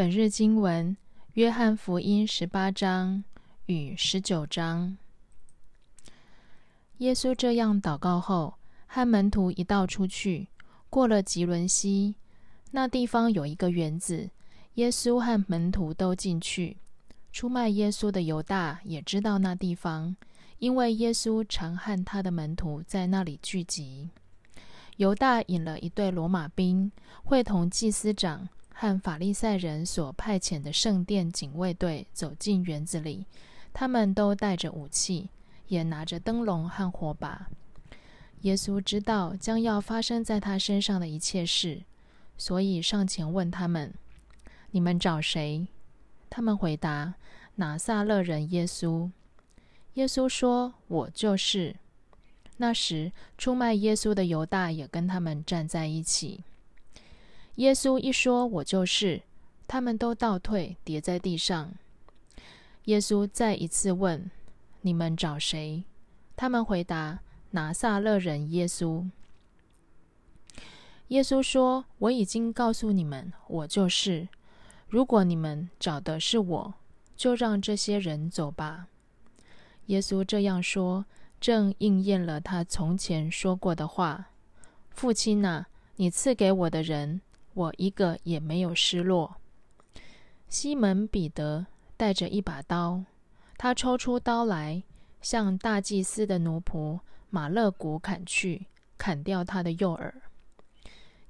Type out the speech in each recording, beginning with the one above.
本日经文：约翰福音十八章与十九章。耶稣这样祷告后，和门徒一道出去，过了吉伦西。那地方有一个园子，耶稣和门徒都进去。出卖耶稣的犹大也知道那地方，因为耶稣常和他的门徒在那里聚集。犹大引了一队罗马兵，会同祭司长。和法利赛人所派遣的圣殿警卫队走进园子里，他们都带着武器，也拿着灯笼和火把。耶稣知道将要发生在他身上的一切事，所以上前问他们：“你们找谁？”他们回答：“拿撒勒人耶稣。”耶稣说：“我就是。”那时，出卖耶稣的犹大也跟他们站在一起。耶稣一说“我就是”，他们都倒退，跌在地上。耶稣再一次问：“你们找谁？”他们回答：“拿撒勒人耶稣。”耶稣说：“我已经告诉你们，我就是。如果你们找的是我，就让这些人走吧。”耶稣这样说，正应验了他从前说过的话：“父亲呐，你赐给我的人。”我一个也没有失落。西门彼得带着一把刀，他抽出刀来，向大祭司的奴仆马勒古砍去，砍掉他的右耳。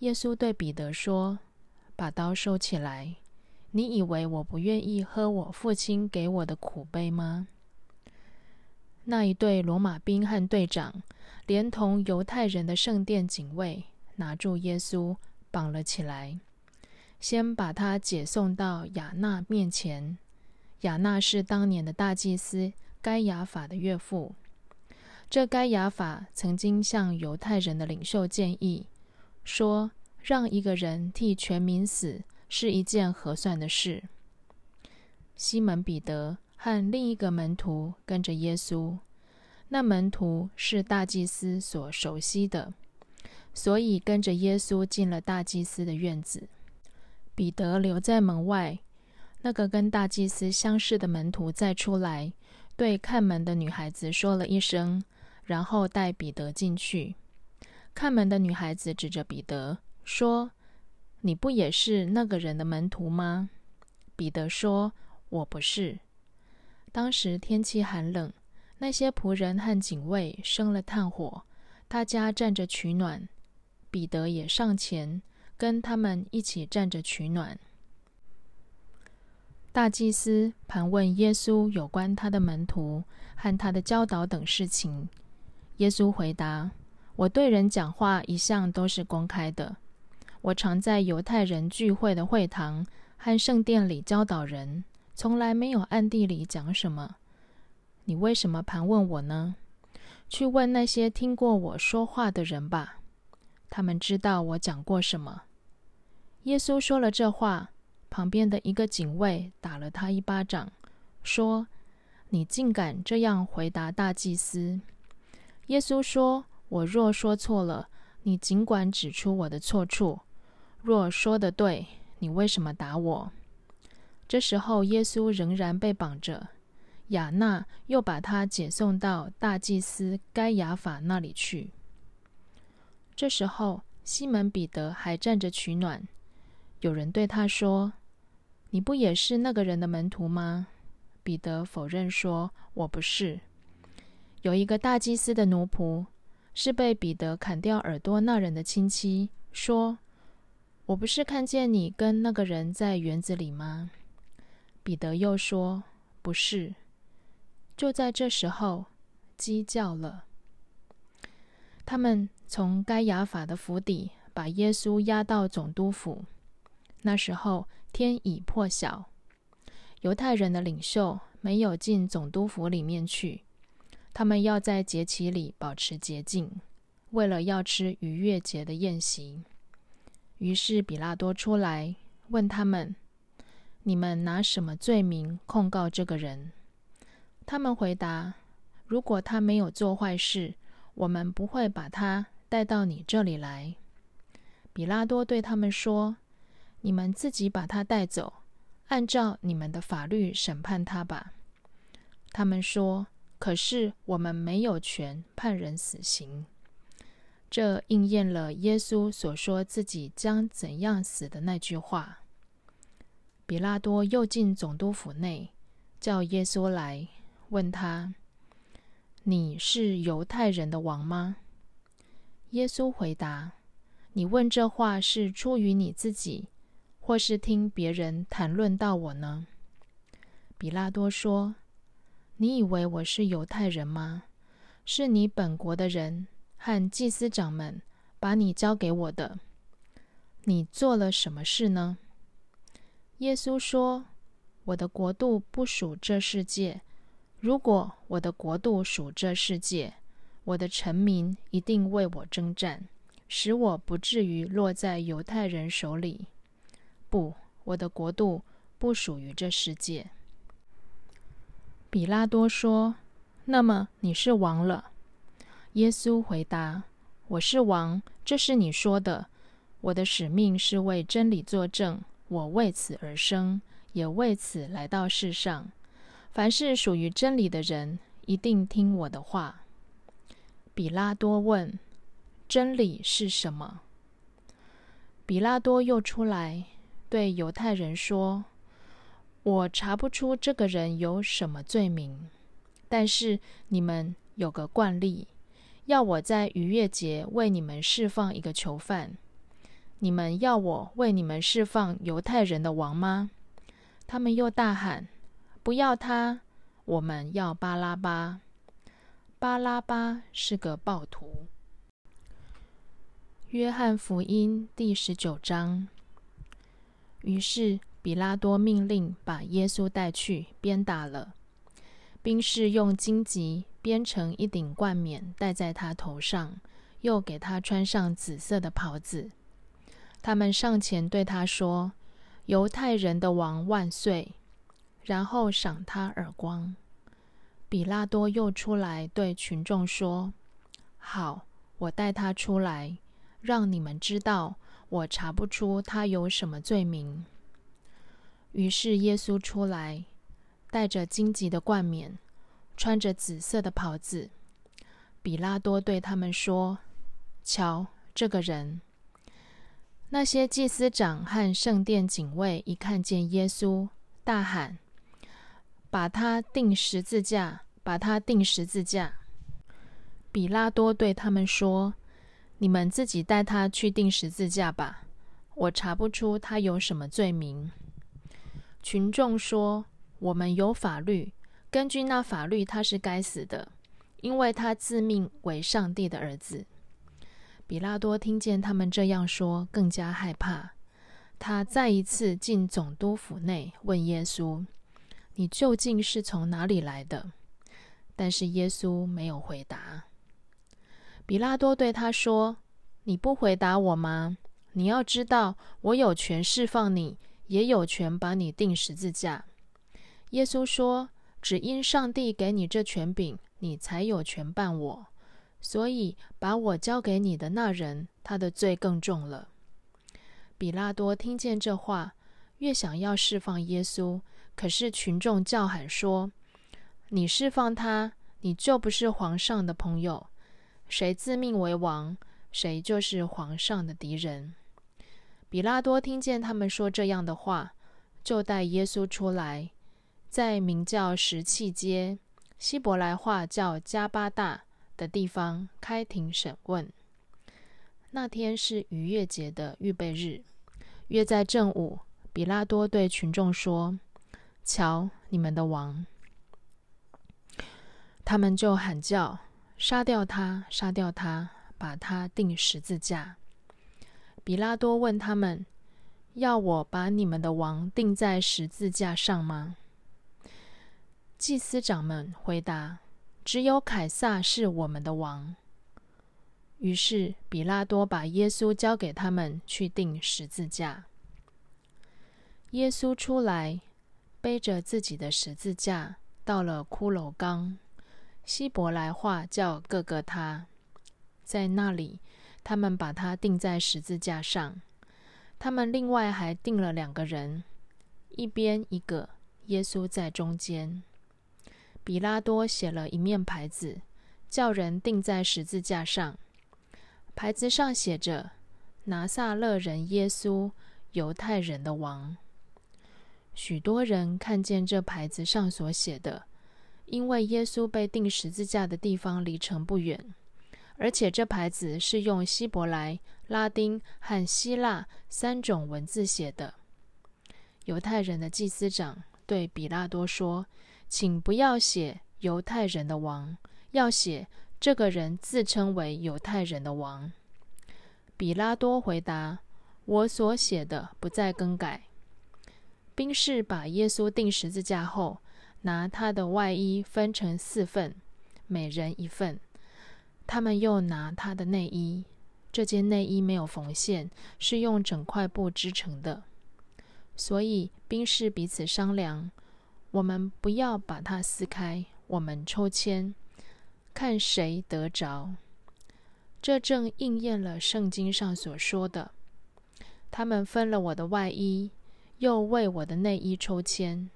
耶稣对彼得说：“把刀收起来。你以为我不愿意喝我父亲给我的苦杯吗？”那一队罗马兵和队长，连同犹太人的圣殿警卫，拿住耶稣。绑了起来，先把他解送到雅纳面前。雅纳是当年的大祭司该亚法的岳父。这该亚法曾经向犹太人的领袖建议说：“让一个人替全民死是一件合算的事。”西门彼得和另一个门徒跟着耶稣，那门徒是大祭司所熟悉的。所以跟着耶稣进了大祭司的院子，彼得留在门外。那个跟大祭司相识的门徒再出来，对看门的女孩子说了一声，然后带彼得进去。看门的女孩子指着彼得说：“你不也是那个人的门徒吗？”彼得说：“我不是。”当时天气寒冷，那些仆人和警卫生了炭火，大家站着取暖。彼得也上前跟他们一起站着取暖。大祭司盘问耶稣有关他的门徒和他的教导等事情。耶稣回答：“我对人讲话一向都是公开的。我常在犹太人聚会的会堂和圣殿里教导人，从来没有暗地里讲什么。你为什么盘问我呢？去问那些听过我说话的人吧。”他们知道我讲过什么。耶稣说了这话，旁边的一个警卫打了他一巴掌，说：“你竟敢这样回答大祭司！”耶稣说：“我若说错了，你尽管指出我的错处；若说的对，你为什么打我？”这时候，耶稣仍然被绑着，亚纳又把他解送到大祭司该亚法那里去。这时候，西门彼得还站着取暖。有人对他说：“你不也是那个人的门徒吗？”彼得否认说：“我不是。”有一个大祭司的奴仆，是被彼得砍掉耳朵那人的亲戚，说：“我不是看见你跟那个人在园子里吗？”彼得又说：“不是。”就在这时候，鸡叫了。他们从该亚法的府邸把耶稣押到总督府。那时候天已破晓，犹太人的领袖没有进总督府里面去，他们要在节期里保持洁净，为了要吃逾越节的宴席。于是比拉多出来问他们：“你们拿什么罪名控告这个人？”他们回答：“如果他没有做坏事。”我们不会把他带到你这里来。比拉多对他们说：“你们自己把他带走，按照你们的法律审判他吧。”他们说：“可是我们没有权判人死刑。”这应验了耶稣所说自己将怎样死的那句话。比拉多又进总督府内，叫耶稣来，问他：“你是犹太人的王吗？”耶稣回答：“你问这话是出于你自己，或是听别人谈论到我呢？”比拉多说：“你以为我是犹太人吗？是你本国的人。”和祭司长们把你交给我的，你做了什么事呢？耶稣说：“我的国度不属这世界。如果我的国度属这世界，我的臣民一定为我征战，使我不至于落在犹太人手里。不，我的国度不属于这世界。”比拉多说：“那么你是王了。”耶稣回答：“我是王，这是你说的。我的使命是为真理作证，我为此而生，也为此来到世上。凡是属于真理的人，一定听我的话。”比拉多问：“真理是什么？”比拉多又出来对犹太人说：“我查不出这个人有什么罪名，但是你们有个惯例。”要我在逾越节为你们释放一个囚犯，你们要我为你们释放犹太人的王吗？他们又大喊：“不要他！我们要巴拉巴！巴拉巴是个暴徒。”约翰福音第十九章。于是比拉多命令把耶稣带去鞭打了，兵士用荆棘。编成一顶冠冕戴在他头上，又给他穿上紫色的袍子。他们上前对他说：“犹太人的王万岁！”然后赏他耳光。比拉多又出来对群众说：“好，我带他出来，让你们知道我查不出他有什么罪名。”于是耶稣出来，带着荆棘的冠冕。穿着紫色的袍子，比拉多对他们说：“瞧这个人。”那些祭司长和圣殿警卫一看见耶稣，大喊：“把他钉十字架！把他钉十字架！”比拉多对他们说：“你们自己带他去钉十字架吧，我查不出他有什么罪名。”群众说：“我们有法律。”根据那法律，他是该死的，因为他自命为上帝的儿子。比拉多听见他们这样说，更加害怕。他再一次进总督府内，问耶稣：“你究竟是从哪里来的？”但是耶稣没有回答。比拉多对他说：“你不回答我吗？你要知道，我有权释放你，也有权把你钉十字架。”耶稣说。只因上帝给你这权柄，你才有权办我。所以把我交给你的那人，他的罪更重了。比拉多听见这话，越想要释放耶稣，可是群众叫喊说：“你释放他，你就不是皇上的朋友。谁自命为王，谁就是皇上的敌人。”比拉多听见他们说这样的话，就带耶稣出来。在名叫石器街（希伯来话叫加巴大）的地方开庭审问。那天是逾越节的预备日，约在正午。比拉多对群众说：“瞧，你们的王！”他们就喊叫：“杀掉他！杀掉他！把他钉十字架！”比拉多问他们：“要我把你们的王钉在十字架上吗？”祭司长们回答：“只有凯撒是我们的王。”于是比拉多把耶稣交给他们去钉十字架。耶稣出来，背着自己的十字架，到了骷髅冈（希伯来话叫各个他）。在那里，他们把他钉在十字架上。他们另外还钉了两个人，一边一个，耶稣在中间。比拉多写了一面牌子，叫人钉在十字架上。牌子上写着：“拿撒勒人耶稣，犹太人的王。”许多人看见这牌子上所写的，因为耶稣被钉十字架的地方离城不远，而且这牌子是用希伯来、拉丁和希腊三种文字写的。犹太人的祭司长对比拉多说：“请不要写犹太人的王，要写这个人自称为犹太人的王。”比拉多回答：“我所写的不再更改。”兵士把耶稣钉十字架后，拿他的外衣分成四份，每人一份。他们又拿他的内衣，这件内衣没有缝线，是用整块布织成的。所以兵士彼此商量：我们不要把它撕开，我们抽签，看谁得着。这正应验了圣经上所说的：他们分了我的外衣。又为我的内衣抽签，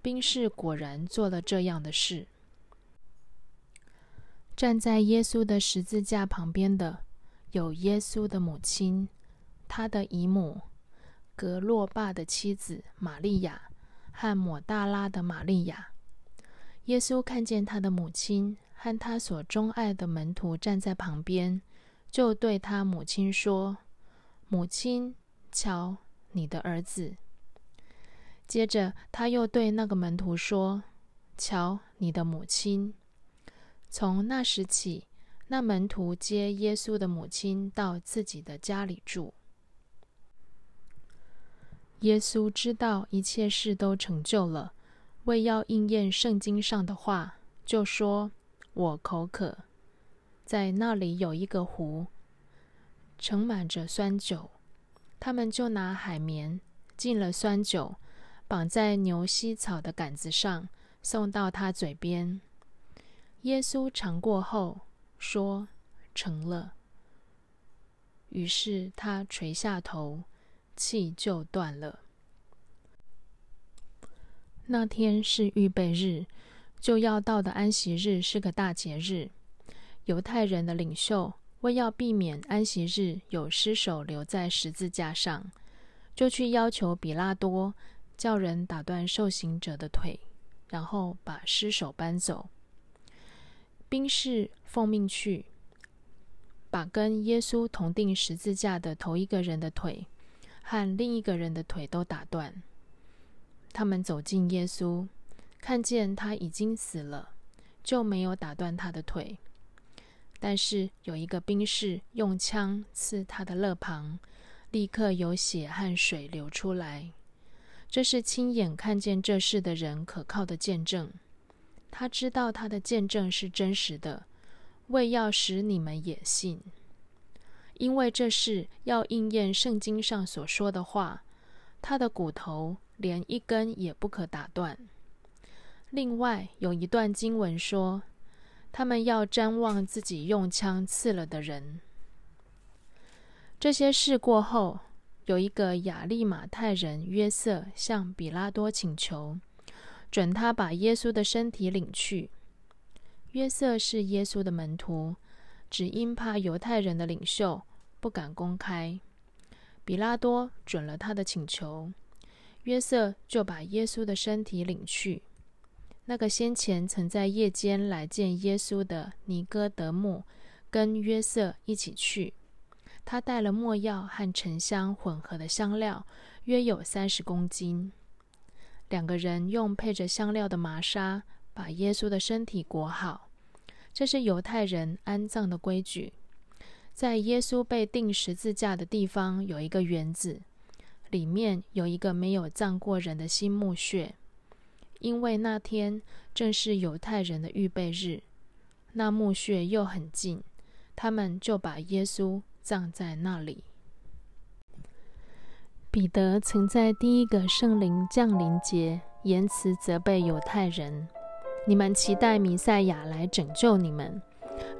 兵士果然做了这样的事。站在耶稣的十字架旁边的有耶稣的母亲，他的姨母格洛巴的妻子玛利亚和抹大拉的玛利亚。耶稣看见他的母亲和他所钟爱的门徒站在旁边，就对他母亲说：“母亲，瞧你的儿子。”接着，他又对那个门徒说：“瞧，你的母亲。”从那时起，那门徒接耶稣的母亲到自己的家里住。耶稣知道一切事都成就了，为要应验圣经上的话，就说：“我口渴。”在那里有一个湖，盛满着酸酒，他们就拿海绵浸了酸酒。绑在牛膝草的杆子上，送到他嘴边。耶稣尝过后说：“成了。”于是他垂下头，气就断了。那天是预备日，就要到的安息日是个大节日。犹太人的领袖为要避免安息日有尸首留在十字架上，就去要求比拉多。叫人打断受刑者的腿，然后把尸首搬走。兵士奉命去，把跟耶稣同定十字架的头一个人的腿和另一个人的腿都打断。他们走近耶稣，看见他已经死了，就没有打断他的腿。但是有一个兵士用枪刺他的肋旁，立刻有血和水流出来。这是亲眼看见这事的人可靠的见证。他知道他的见证是真实的，为要使你们也信。因为这事要应验圣经上所说的话，他的骨头连一根也不可打断。另外有一段经文说，他们要瞻望自己用枪刺了的人。这些事过后。有一个亚利马泰人约瑟向比拉多请求，准他把耶稣的身体领去。约瑟是耶稣的门徒，只因怕犹太人的领袖，不敢公开。比拉多准了他的请求，约瑟就把耶稣的身体领去。那个先前曾在夜间来见耶稣的尼哥德木，跟约瑟一起去。他带了墨药和沉香混合的香料，约有三十公斤。两个人用配着香料的麻纱把耶稣的身体裹好。这是犹太人安葬的规矩。在耶稣被钉十字架的地方有一个园子，里面有一个没有葬过人的新墓穴，因为那天正是犹太人的预备日，那墓穴又很近，他们就把耶稣。葬在那里。彼得曾在第一个圣灵降临节言辞责备犹太人：“你们期待弥赛亚来拯救你们，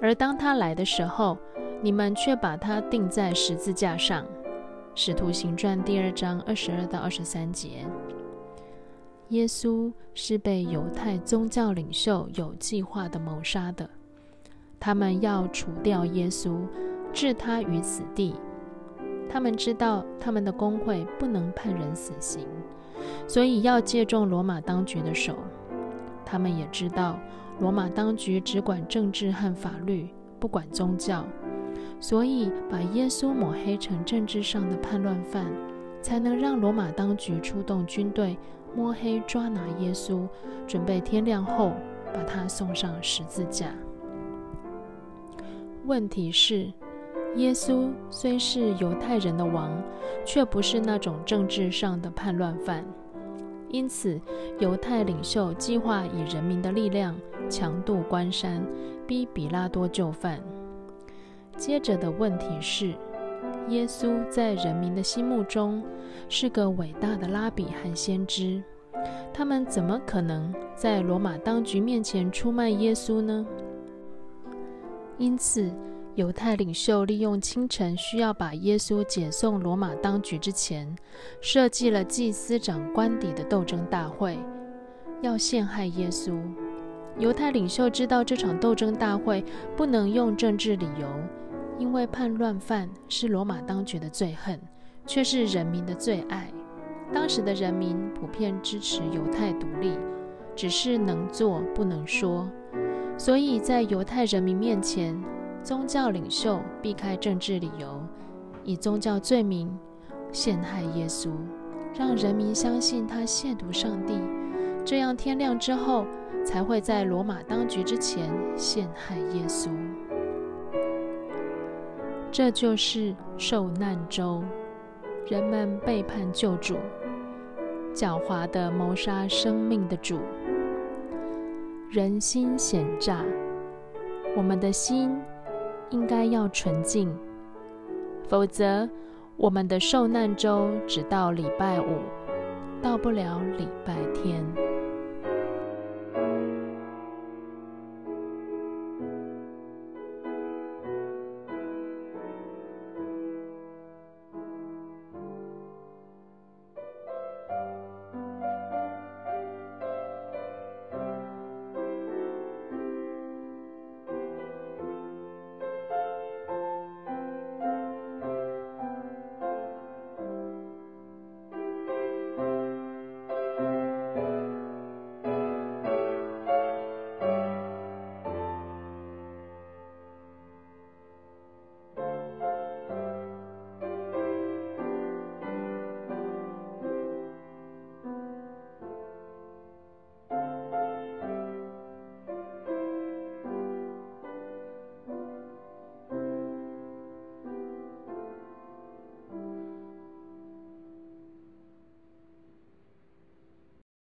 而当他来的时候，你们却把他钉在十字架上。”使徒行传第二章二十二到二十三节。耶稣是被犹太宗教领袖有计划的谋杀的。他们要除掉耶稣，置他于死地。他们知道他们的工会不能判人死刑，所以要借重罗马当局的手。他们也知道罗马当局只管政治和法律，不管宗教，所以把耶稣抹黑成政治上的叛乱犯，才能让罗马当局出动军队摸黑抓拿耶稣，准备天亮后把他送上十字架。问题是。耶稣虽是犹太人的王，却不是那种政治上的叛乱犯。因此，犹太领袖计划以人民的力量强渡关山，逼比拉多就范。接着的问题是：耶稣在人民的心目中是个伟大的拉比和先知，他们怎么可能在罗马当局面前出卖耶稣呢？因此。犹太领袖利用清晨需要把耶稣解送罗马当局之前，设计了祭司长官邸的斗争大会，要陷害耶稣。犹太领袖知道这场斗争大会不能用政治理由，因为叛乱犯是罗马当局的罪恨，却是人民的最爱。当时的人民普遍支持犹太独立，只是能做不能说，所以在犹太人民面前。宗教领袖避开政治理由，以宗教罪名陷害耶稣，让人民相信他亵渎上帝，这样天亮之后才会在罗马当局之前陷害耶稣。这就是受难周，人们背叛救主，狡猾的谋杀生命的主，人心险诈，我们的心。应该要纯净，否则我们的受难周只到礼拜五，到不了礼拜天。